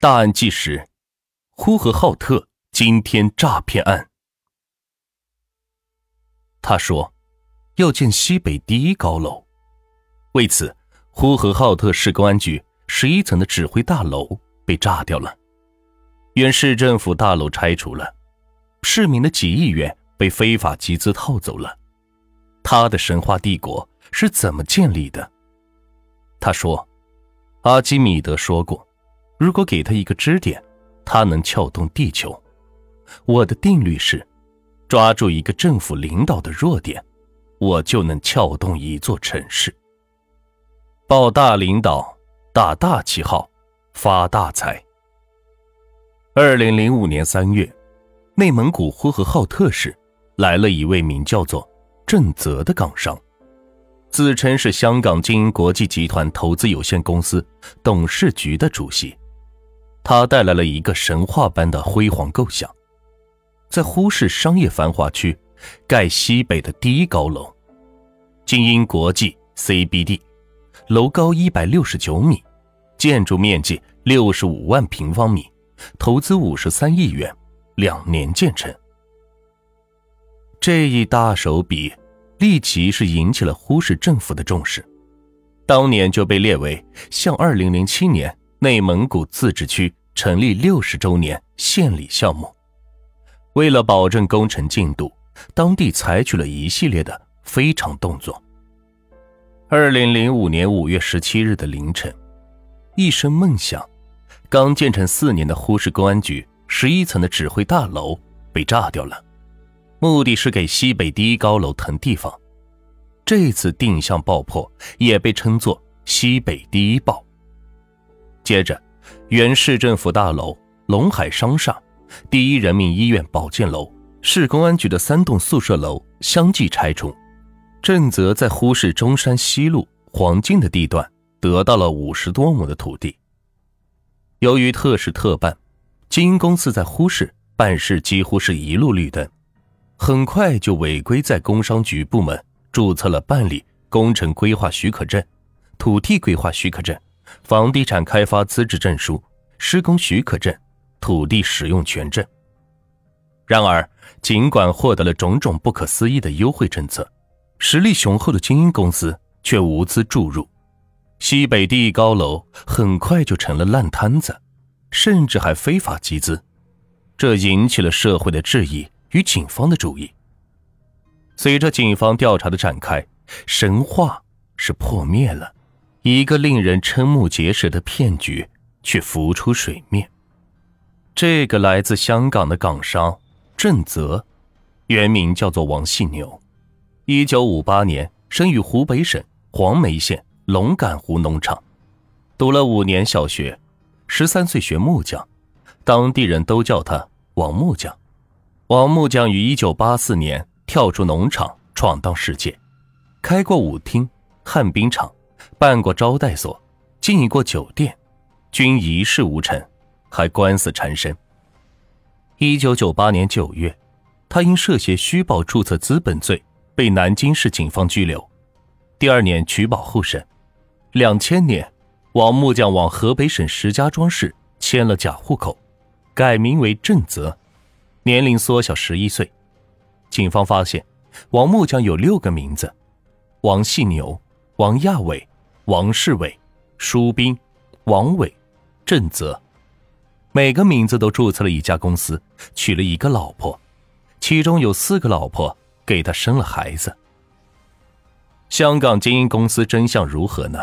大案纪实：呼和浩特惊天诈骗案。他说要建西北第一高楼，为此，呼和浩特市公安局十一层的指挥大楼被炸掉了，原市政府大楼拆除了，市民的几亿元被非法集资套走了。他的神话帝国是怎么建立的？他说，阿基米德说过。如果给他一个支点，他能撬动地球。我的定律是，抓住一个政府领导的弱点，我就能撬动一座城市。抱大领导，打大旗号，发大财。二零零五年三月，内蒙古呼和浩特市来了一位名叫做郑泽的港商，自称是香港经营国际集团投资有限公司董事局的主席。他带来了一个神话般的辉煌构想，在呼市商业繁华区盖西北的第一高楼，精英国际 CBD，楼高一百六十九米，建筑面积六十五万平方米，投资五十三亿元，两年建成。这一大手笔立即是引起了呼市政府的重视，当年就被列为向二零零七年内蒙古自治区。成立六十周年献礼项目，为了保证工程进度，当地采取了一系列的非常动作。二零零五年五月十七日的凌晨，一声闷响，刚建成四年的呼市公安局十一层的指挥大楼被炸掉了，目的是给西北第一高楼腾地方。这次定向爆破也被称作“西北第一爆”。接着。原市政府大楼、龙海商厦、第一人民医院保健楼、市公安局的三栋宿舍楼相继拆除。郑泽在呼市中山西路黄金的地段得到了五十多亩的土地。由于特事特办，经营公司在呼市办事几乎是一路绿灯，很快就违规在工商局部门注册了办理工程规划许可证、土地规划许可证。房地产开发资质证书、施工许可证、土地使用权证。然而，尽管获得了种种不可思议的优惠政策，实力雄厚的精英公司却无资注入，西北第一高楼很快就成了烂摊子，甚至还非法集资，这引起了社会的质疑与警方的注意。随着警方调查的展开，神话是破灭了。一个令人瞠目结舌的骗局却浮出水面。这个来自香港的港商郑泽，原名叫做王细牛，一九五八年生于湖北省黄梅县龙岗湖农场，读了五年小学，十三岁学木匠，当地人都叫他王木匠。王木匠于一九八四年跳出农场闯荡世界，开过舞厅、旱冰场。办过招待所，经营过酒店，均一事无成，还官司缠身。一九九八年九月，他因涉嫌虚报注册资本罪被南京市警方拘留。第二年取保候审。两千年，王木匠往河北省石家庄市迁了假户口，改名为郑泽，年龄缩小十一岁。警方发现，王木匠有六个名字：王细牛、王亚伟。王世伟、舒斌、王伟、郑泽，每个名字都注册了一家公司，娶了一个老婆，其中有四个老婆给他生了孩子。香港经营公司真相如何呢？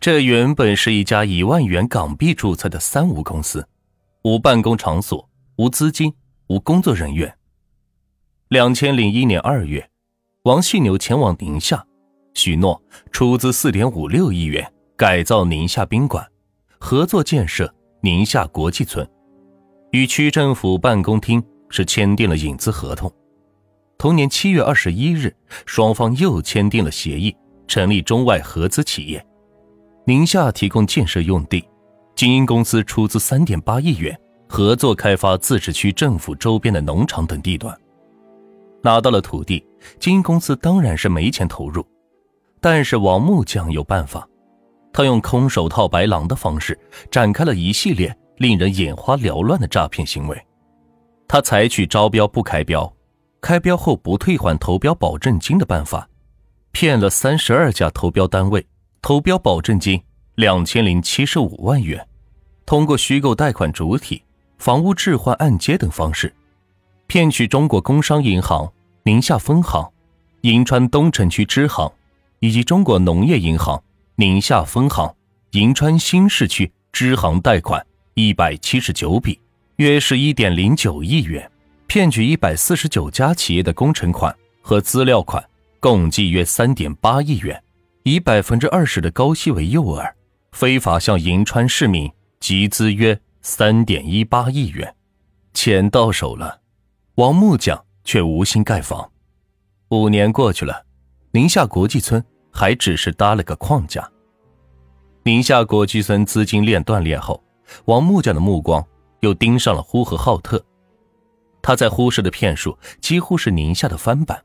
这原本是一家一万元港币注册的三无公司，无办公场所，无资金，无工作人员。两千零一年二月，王细牛前往宁夏。许诺出资四点五六亿元改造宁夏宾馆，合作建设宁夏国际村，与区政府办公厅是签订了引资合同。同年七月二十一日，双方又签订了协议，成立中外合资企业。宁夏提供建设用地，精英公司出资三点八亿元，合作开发自治区政府周边的农场等地段。拿到了土地，精英公司当然是没钱投入。但是王木匠有办法，他用空手套白狼的方式展开了一系列令人眼花缭乱的诈骗行为。他采取招标不开标、开标后不退还投标保证金的办法，骗了三十二家投标单位投标保证金两千零七十五万元。通过虚构贷款主体、房屋置换按揭等方式，骗取中国工商银行宁夏分行、银川东城区支行以及中国农业银行宁夏分行、银川新市区支行贷款一百七十九笔，约是一点零九亿元；骗取一百四十九家企业的工程款和资料款，共计约三点八亿元。以百分之二十的高息为诱饵，非法向银川市民。集资约三点一八亿元，钱到手了，王木匠却无心盖房。五年过去了，宁夏国际村还只是搭了个框架。宁夏国际村资金链断裂后，王木匠的目光又盯上了呼和浩特。他在呼市的骗术几乎是宁夏的翻版。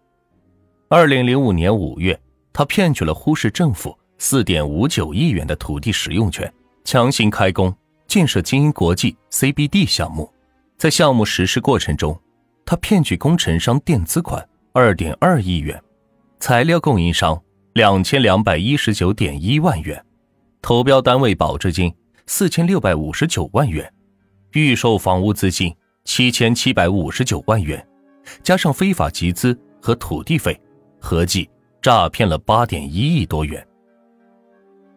二零零五年五月，他骗取了呼市政府四点五九亿元的土地使用权，强行开工。建设精英国际 CBD 项目，在项目实施过程中，他骗取工程商垫资款二点二亿元，材料供应商两千两百一十九点一万元，投标单位保证金四千六百五十九万元，预售房屋资金七千七百五十九万元，加上非法集资和土地费，合计诈骗了八点一亿多元。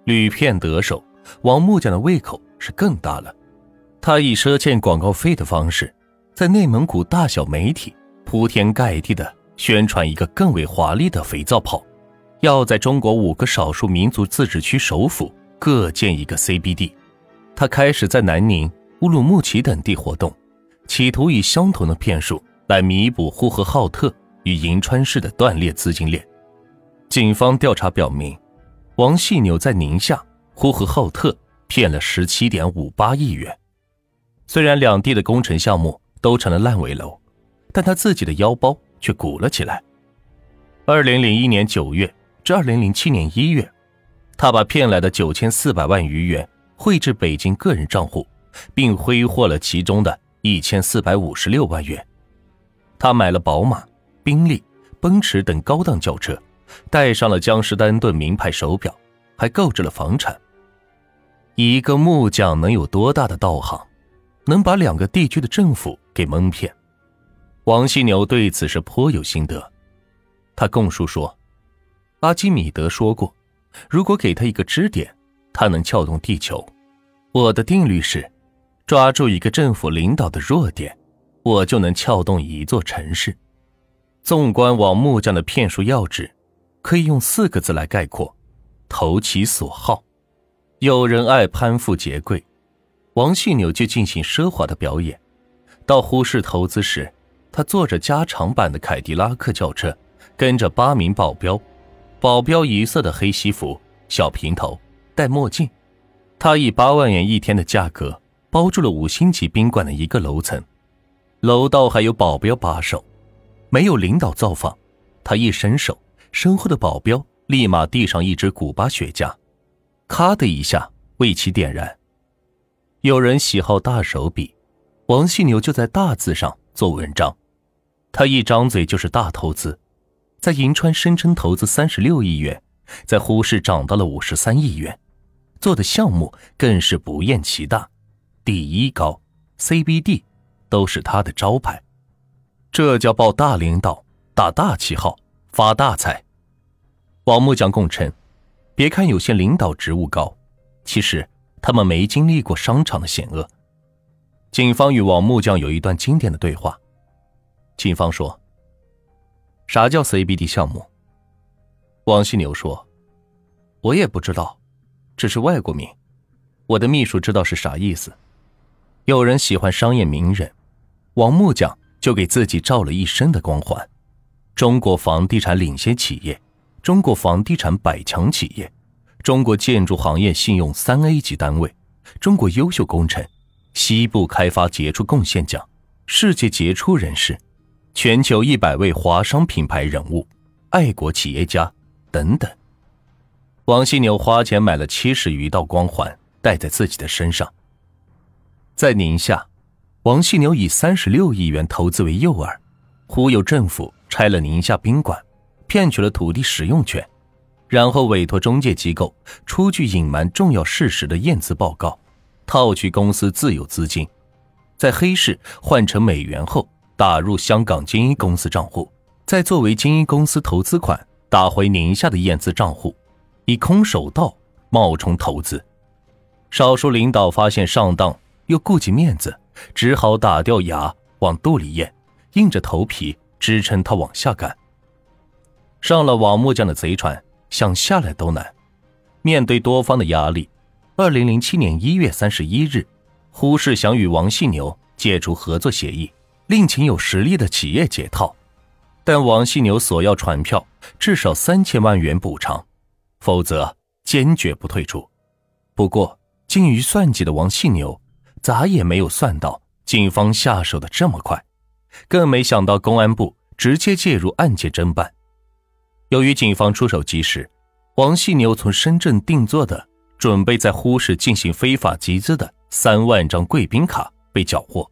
屡骗得手，王木匠的胃口。是更大了，他以赊欠广告费的方式，在内蒙古大小媒体铺天盖地的宣传一个更为华丽的肥皂泡，要在中国五个少数民族自治区首府各建一个 CBD。他开始在南宁、乌鲁木齐等地活动，企图以相同的骗术来弥补呼和浩特与银川市的断裂资金链。警方调查表明，王细牛在宁夏、呼和浩特。骗了十七点五八亿元，虽然两地的工程项目都成了烂尾楼，但他自己的腰包却鼓了起来。二零零一年九月至二零零七年一月，他把骗来的九千四百万余元汇至北京个人账户，并挥霍了其中的一千四百五十六万元。他买了宝马、宾利、奔驰等高档轿车，戴上了江诗丹顿名牌手表，还购置了房产。一个木匠能有多大的道行，能把两个地区的政府给蒙骗？王犀牛对此是颇有心得。他供述说，阿基米德说过，如果给他一个支点，他能撬动地球。我的定律是，抓住一个政府领导的弱点，我就能撬动一座城市。纵观王木匠的骗术要旨，可以用四个字来概括：投其所好。有人爱攀富结贵，王细牛就进行奢华的表演。到呼市投资时，他坐着加长版的凯迪拉克轿车，跟着八名保镖，保镖一色的黑西服、小平头、戴墨镜。他以八万元一天的价格包住了五星级宾馆的一个楼层，楼道还有保镖把守，没有领导造访。他一伸手，身后的保镖立马递上一支古巴雪茄。咔的一下，为其点燃。有人喜好大手笔，王细牛就在大字上做文章。他一张嘴就是大投资，在银川声称投资三十六亿元，在呼市涨到了五十三亿元，做的项目更是不厌其大，第一高、CBD 都是他的招牌。这叫抱大领导、打大旗号、发大财。王木匠供称。别看有些领导职务高，其实他们没经历过商场的险恶。警方与王木匠有一段经典的对话。警方说：“啥叫 CBD 项目？”王犀牛说：“我也不知道，只是外国名。我的秘书知道是啥意思。”有人喜欢商业名人，王木匠就给自己照了一身的光环：中国房地产领先企业。中国房地产百强企业，中国建筑行业信用三 A 级单位，中国优秀工程，西部开发杰出贡献奖，世界杰出人士，全球一百位华商品牌人物，爱国企业家等等。王犀牛花钱买了七十余道光环，戴在自己的身上。在宁夏，王细牛以三十六亿元投资为诱饵，忽悠政府拆了宁夏宾馆，骗取了土地使用权，然后委托中介机构出具隐瞒重要事实的验资报告，套取公司自有资金，在黑市换成美元后打入香港金一公司账户，再作为金一公司投资款打回宁夏的验资账户，以空手道冒充投资。少数领导发现上当。又顾及面子，只好打掉牙往肚里咽，硬着头皮支撑他往下干。上了王木匠的贼船，想下来都难。面对多方的压力，二零零七年一月三十一日，胡适想与王细牛解除合作协议，另请有实力的企业解套，但王细牛索要船票至少三千万元补偿，否则坚决不退出。不过精于算计的王细牛。咋也没有算到警方下手的这么快，更没想到公安部直接介入案件侦办。由于警方出手及时，王细牛从深圳定做的准备在呼市进行非法集资的三万张贵宾卡被缴获。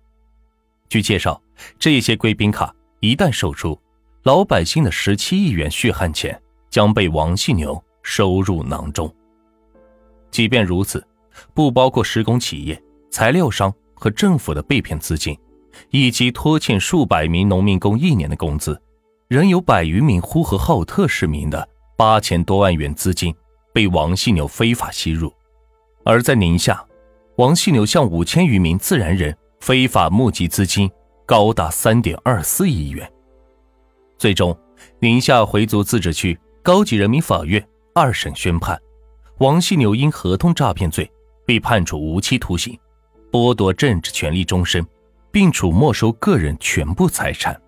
据介绍，这些贵宾卡一旦售出，老百姓的十七亿元血汗钱将被王细牛收入囊中。即便如此，不包括施工企业。材料商和政府的被骗资金，以及拖欠数百名农民工一年的工资，仍有百余名呼和浩特市民的八千多万元资金被王细牛非法吸入。而在宁夏，王细牛向五千余名自然人非法募集资金，高达三点二四亿元。最终，宁夏回族自治区高级人民法院二审宣判，王细牛因合同诈骗罪被判处无期徒刑。剥夺政治权利终身，并处没收个人全部财产。